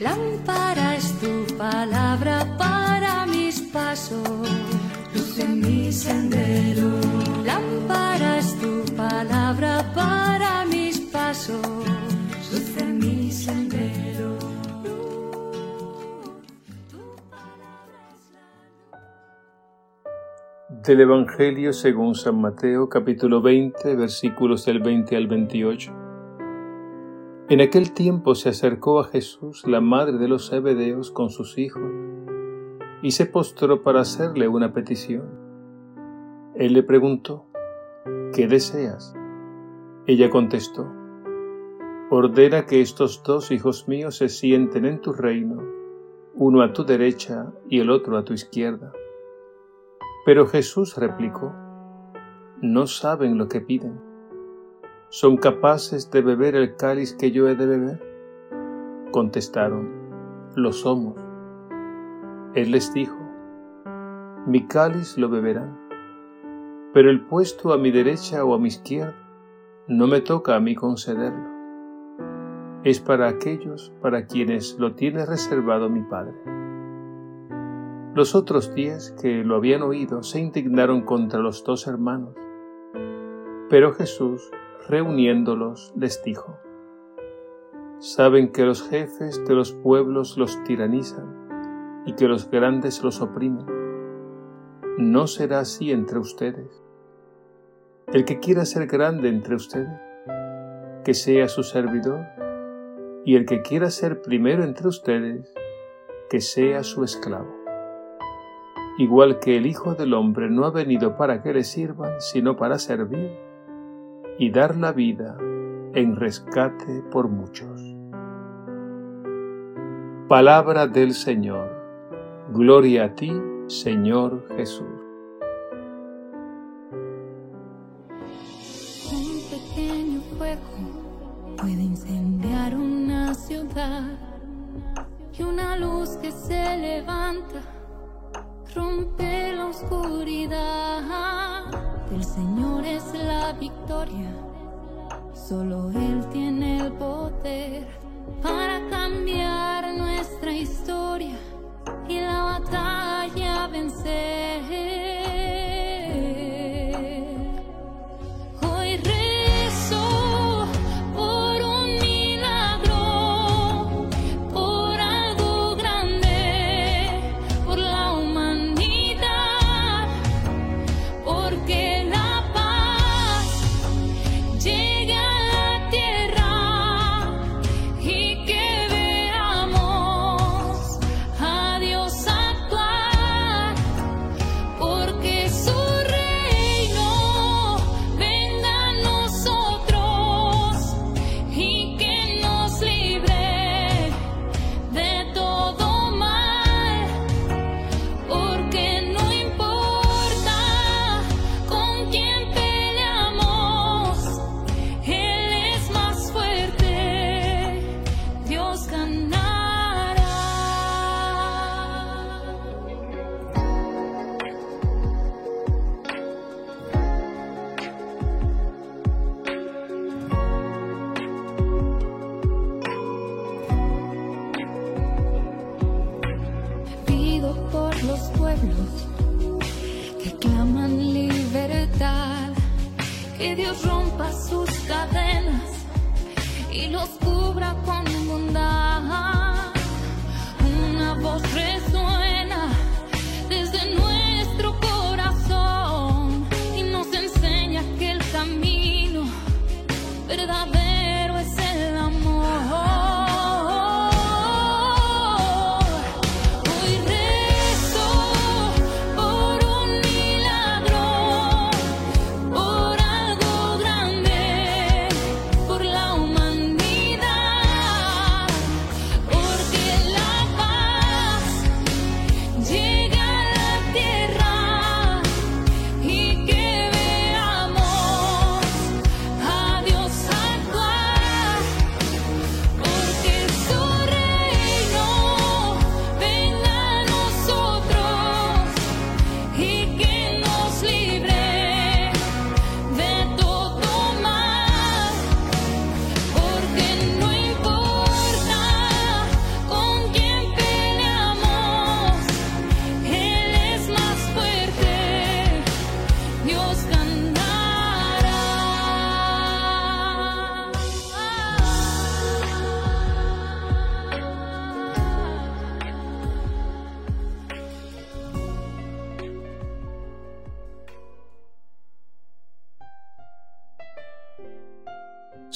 Lámpara es tu palabra para mis pasos, luz en mi sendero. Lámpara es tu palabra para mis pasos, luz en mi sendero. Del Evangelio según San Mateo capítulo 20 versículos del 20 al 28. En aquel tiempo se acercó a Jesús la madre de los Zebedeos con sus hijos y se postró para hacerle una petición. Él le preguntó, ¿qué deseas? Ella contestó, ordena que estos dos hijos míos se sienten en tu reino, uno a tu derecha y el otro a tu izquierda. Pero Jesús replicó, no saben lo que piden son capaces de beber el cáliz que yo he de beber? Contestaron, lo somos. Él les dijo, mi cáliz lo beberán, pero el puesto a mi derecha o a mi izquierda no me toca a mí concederlo. Es para aquellos para quienes lo tiene reservado mi Padre. Los otros diez que lo habían oído se indignaron contra los dos hermanos, pero Jesús reuniéndolos, les dijo, Saben que los jefes de los pueblos los tiranizan y que los grandes los oprimen. No será así entre ustedes. El que quiera ser grande entre ustedes, que sea su servidor, y el que quiera ser primero entre ustedes, que sea su esclavo. Igual que el Hijo del Hombre no ha venido para que le sirvan, sino para servir y dar la vida en rescate por muchos. Palabra del Señor. Gloria a ti, Señor Jesús. Un pequeño fuego puede incendiar una ciudad y una luz que se levanta rompe la oscuridad. El Señor es la victoria, solo Él tiene el poder para cambiar nuestra historia y la batalla los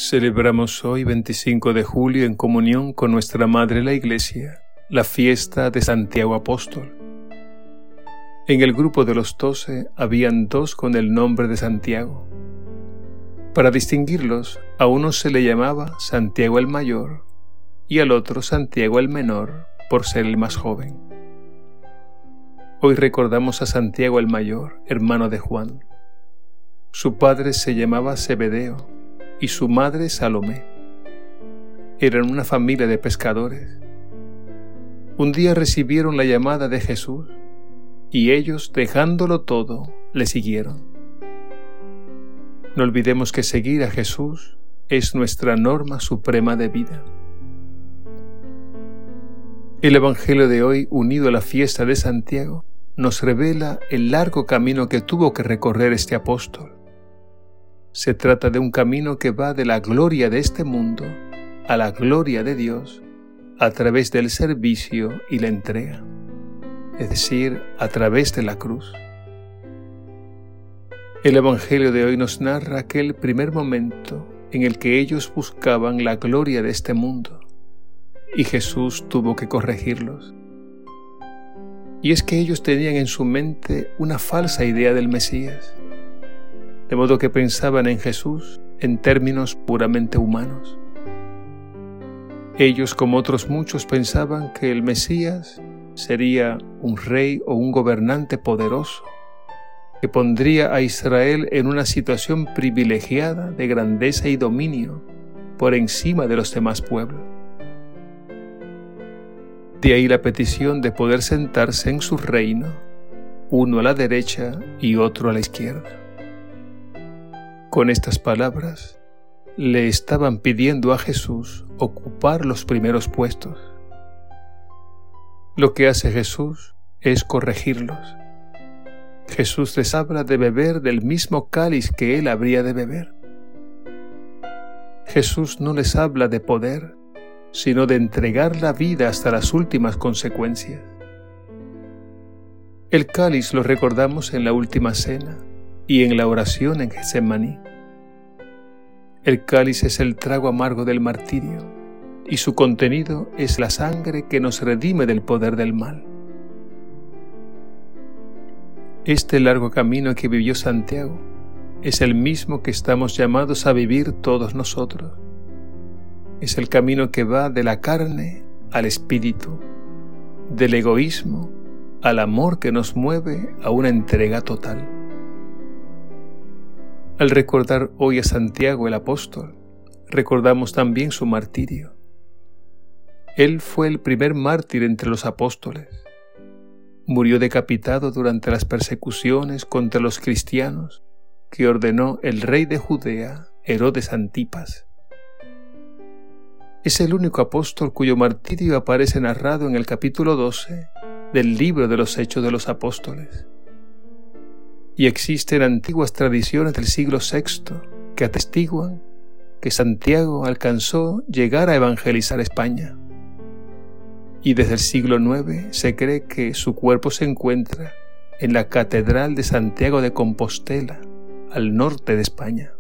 Celebramos hoy 25 de julio en comunión con nuestra Madre la Iglesia, la fiesta de Santiago Apóstol. En el grupo de los doce habían dos con el nombre de Santiago. Para distinguirlos, a uno se le llamaba Santiago el Mayor y al otro Santiago el Menor por ser el más joven. Hoy recordamos a Santiago el Mayor, hermano de Juan. Su padre se llamaba Zebedeo y su madre Salomé. Eran una familia de pescadores. Un día recibieron la llamada de Jesús y ellos, dejándolo todo, le siguieron. No olvidemos que seguir a Jesús es nuestra norma suprema de vida. El Evangelio de hoy, unido a la fiesta de Santiago, nos revela el largo camino que tuvo que recorrer este apóstol. Se trata de un camino que va de la gloria de este mundo a la gloria de Dios a través del servicio y la entrega, es decir, a través de la cruz. El Evangelio de hoy nos narra aquel primer momento en el que ellos buscaban la gloria de este mundo y Jesús tuvo que corregirlos. Y es que ellos tenían en su mente una falsa idea del Mesías, de modo que pensaban en Jesús en términos puramente humanos. Ellos, como otros muchos, pensaban que el Mesías sería un rey o un gobernante poderoso, que pondría a Israel en una situación privilegiada de grandeza y dominio por encima de los demás pueblos. De ahí la petición de poder sentarse en su reino, uno a la derecha y otro a la izquierda. Con estas palabras, le estaban pidiendo a Jesús ocupar los primeros puestos. Lo que hace Jesús es corregirlos Jesús les habla de beber del mismo cáliz que él habría de beber. Jesús no les habla de poder, sino de entregar la vida hasta las últimas consecuencias. El cáliz lo recordamos en la última cena y en la oración en Getsemaní. El cáliz es el trago amargo del martirio y su contenido es la sangre que nos redime del poder del mal. Este largo camino que vivió Santiago es el mismo que estamos llamados a vivir todos nosotros. Es el camino que va de la carne al espíritu, del egoísmo al amor que nos mueve a una entrega total. Al recordar hoy a Santiago el apóstol, recordamos también su martirio. Él fue el primer mártir entre los apóstoles murió decapitado durante las persecuciones contra los cristianos que ordenó el rey de Judea, Herodes Antipas. Es el único apóstol cuyo martirio aparece narrado en el capítulo 12 del libro de los Hechos de los Apóstoles. Y existen antiguas tradiciones del siglo VI que atestiguan que Santiago alcanzó llegar a evangelizar España y desde el siglo IX se cree que su cuerpo se encuentra en la Catedral de Santiago de Compostela, al norte de España.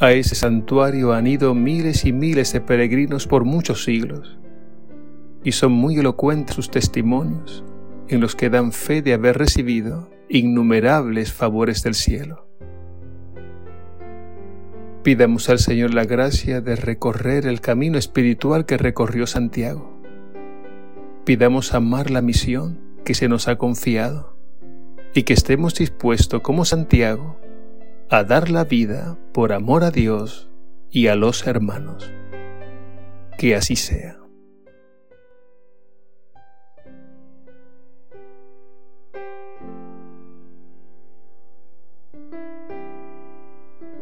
A ese santuario han ido miles y miles de peregrinos por muchos siglos, y son muy elocuentes sus testimonios en los que dan fe de haber recibido innumerables favores del cielo. Pidamos al Señor la gracia de recorrer el camino espiritual que recorrió Santiago. Pidamos amar la misión que se nos ha confiado y que estemos dispuestos como Santiago a dar la vida por amor a Dios y a los hermanos. Que así sea.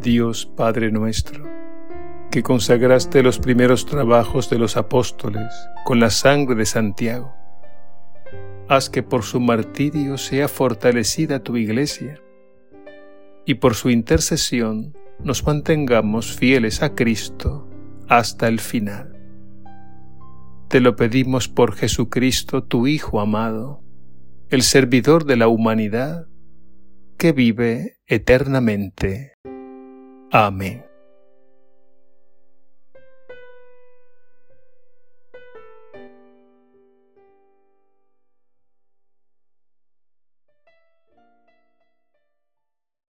Dios Padre nuestro, que consagraste los primeros trabajos de los apóstoles con la sangre de Santiago, haz que por su martirio sea fortalecida tu iglesia y por su intercesión nos mantengamos fieles a Cristo hasta el final. Te lo pedimos por Jesucristo, tu Hijo amado, el servidor de la humanidad, que vive eternamente. Amén.